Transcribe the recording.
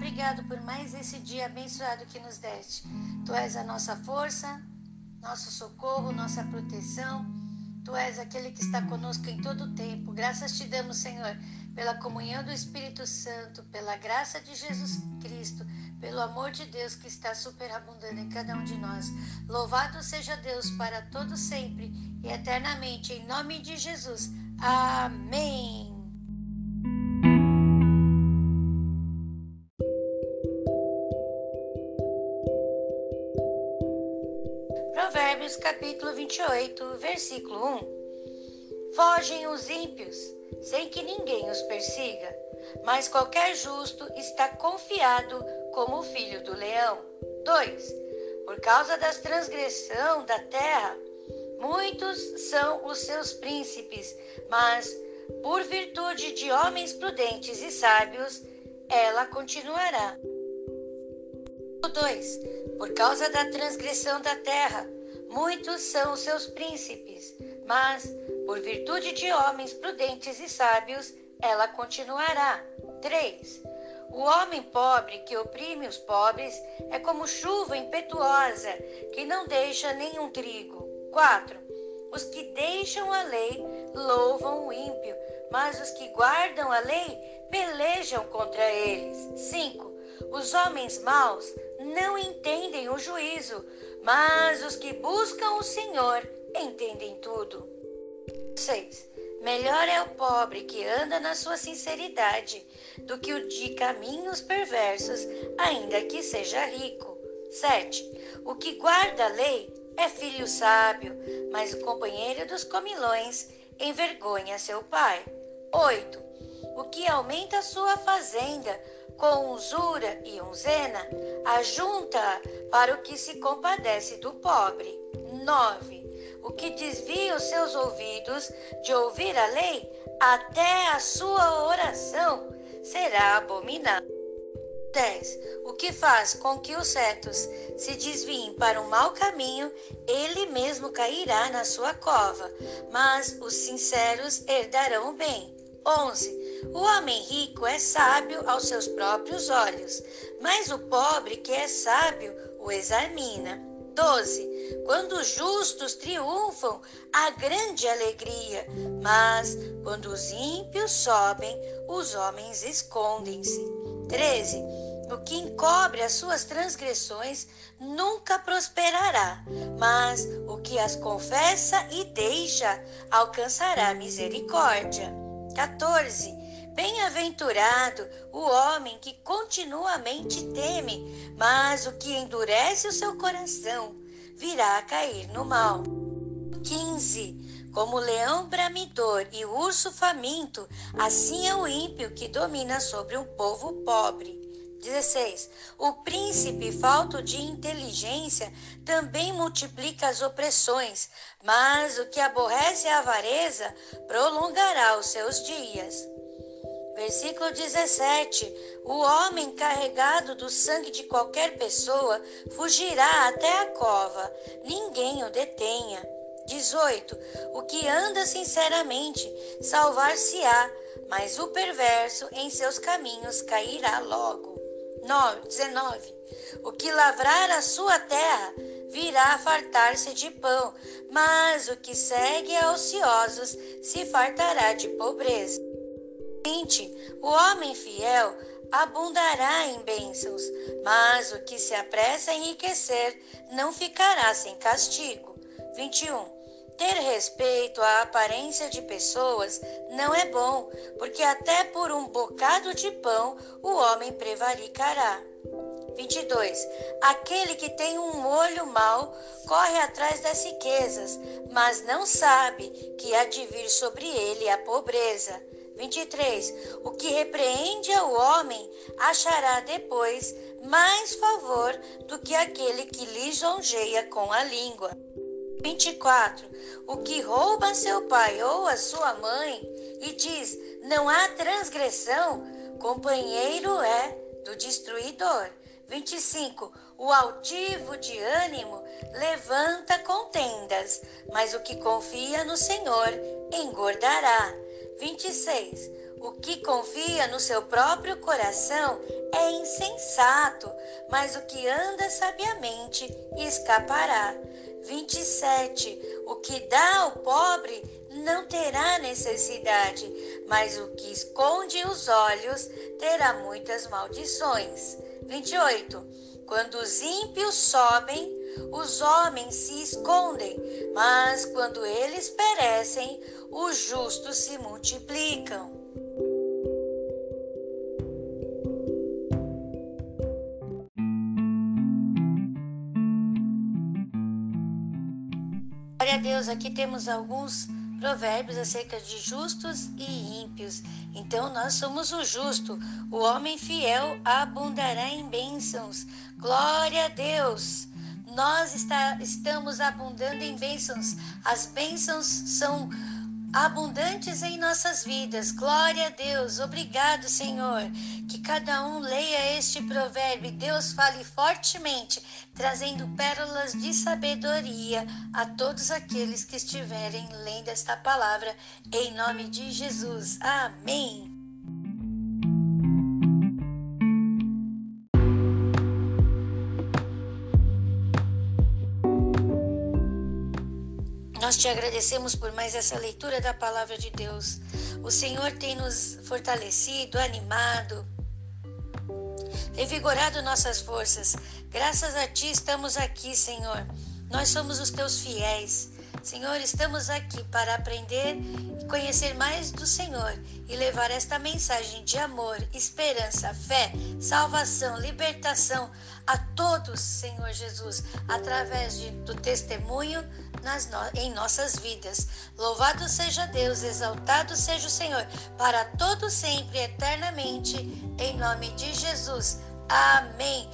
obrigado por mais esse dia abençoado que nos deste. Tu és a nossa força, nosso socorro, nossa proteção. Tu és aquele que está conosco em todo o tempo. Graças te damos, Senhor, pela comunhão do Espírito Santo, pela graça de Jesus Cristo, pelo amor de Deus que está superabundando em cada um de nós. Louvado seja Deus para todo sempre e eternamente, em nome de Jesus. Amém. Provérbios capítulo 28, versículo 1. Fogem os ímpios, sem que ninguém os persiga, mas qualquer justo está confiado como o filho do leão. 2. Por causa das transgressão da terra, muitos são os seus príncipes, mas por virtude de homens prudentes e sábios, ela continuará. 2. Por causa da transgressão da terra, muitos são os seus príncipes, mas por virtude de homens prudentes e sábios, ela continuará. 3. O homem pobre que oprime os pobres é como chuva impetuosa que não deixa nenhum trigo. 4. Os que deixam a lei louvam o ímpio, mas os que guardam a lei pelejam contra eles. 5. Os homens maus não entendem o juízo, mas os que buscam o Senhor entendem tudo. 6. Melhor é o pobre que anda na sua sinceridade do que o de caminhos perversos, ainda que seja rico. 7. O que guarda a lei é filho sábio, mas o companheiro dos comilões envergonha seu pai. 8. O que aumenta sua fazenda com usura e unzena, ajunta para o que se compadece do pobre. 9 o que desvia os seus ouvidos de ouvir a lei, até a sua oração será abominado. 10. O que faz com que os certos se desviem para um mau caminho, ele mesmo cairá na sua cova, mas os sinceros herdarão o bem. 11. O homem rico é sábio aos seus próprios olhos, mas o pobre que é sábio o examina. 12. Quando os justos triunfam, há grande alegria, mas quando os ímpios sobem, os homens escondem-se. 13. O que encobre as suas transgressões nunca prosperará, mas o que as confessa e deixa alcançará misericórdia. 14. Bem-aventurado o homem que continuamente teme, mas o que endurece o seu coração virá a cair no mal. 15. Como o leão bramidor e o urso faminto, assim é o ímpio que domina sobre um povo pobre. 16. O príncipe falto de inteligência também multiplica as opressões, mas o que aborrece a avareza prolongará os seus dias. Versículo 17: O homem carregado do sangue de qualquer pessoa fugirá até a cova, ninguém o detenha. 18: O que anda sinceramente salvar-se-á, mas o perverso em seus caminhos cairá logo. 9, 19: O que lavrar a sua terra virá fartar-se de pão, mas o que segue a ociosos se fartará de pobreza. 20. O homem fiel abundará em bênçãos, mas o que se apressa a enriquecer não ficará sem castigo. 21. Ter respeito à aparência de pessoas não é bom, porque até por um bocado de pão o homem prevaricará. 22. Aquele que tem um olho mau corre atrás das riquezas, mas não sabe que há de vir sobre ele a pobreza. 23. O que repreende ao homem achará depois mais favor do que aquele que lisonjeia com a língua. 24. O que rouba seu pai ou a sua mãe e diz: não há transgressão, companheiro é do destruidor. 25. O altivo de ânimo levanta contendas, mas o que confia no Senhor engordará. 26. O que confia no seu próprio coração é insensato, mas o que anda sabiamente escapará. 27. O que dá ao pobre não terá necessidade, mas o que esconde os olhos terá muitas maldições. 28. Quando os ímpios sobem, os homens se escondem, mas quando eles perecem, os justos se multiplicam. Glória a Deus, aqui temos alguns provérbios acerca de justos e ímpios. Então nós somos o justo, o homem fiel abundará em bênçãos. Glória a Deus! Nós está, estamos abundando em bênçãos. As bênçãos são abundantes em nossas vidas. Glória a Deus. Obrigado, Senhor. Que cada um leia este provérbio Deus fale fortemente, trazendo pérolas de sabedoria a todos aqueles que estiverem lendo esta palavra. Em nome de Jesus. Amém. Nós te agradecemos por mais essa leitura da palavra de Deus. O Senhor tem nos fortalecido, animado, revigorado nossas forças. Graças a Ti estamos aqui, Senhor. Nós somos os Teus fiéis. Senhor, estamos aqui para aprender e conhecer mais do Senhor e levar esta mensagem de amor, esperança, fé, salvação, libertação a todos, Senhor Jesus, através de, do testemunho nas, em nossas vidas. Louvado seja Deus, exaltado seja o Senhor, para todo sempre, eternamente, em nome de Jesus. Amém.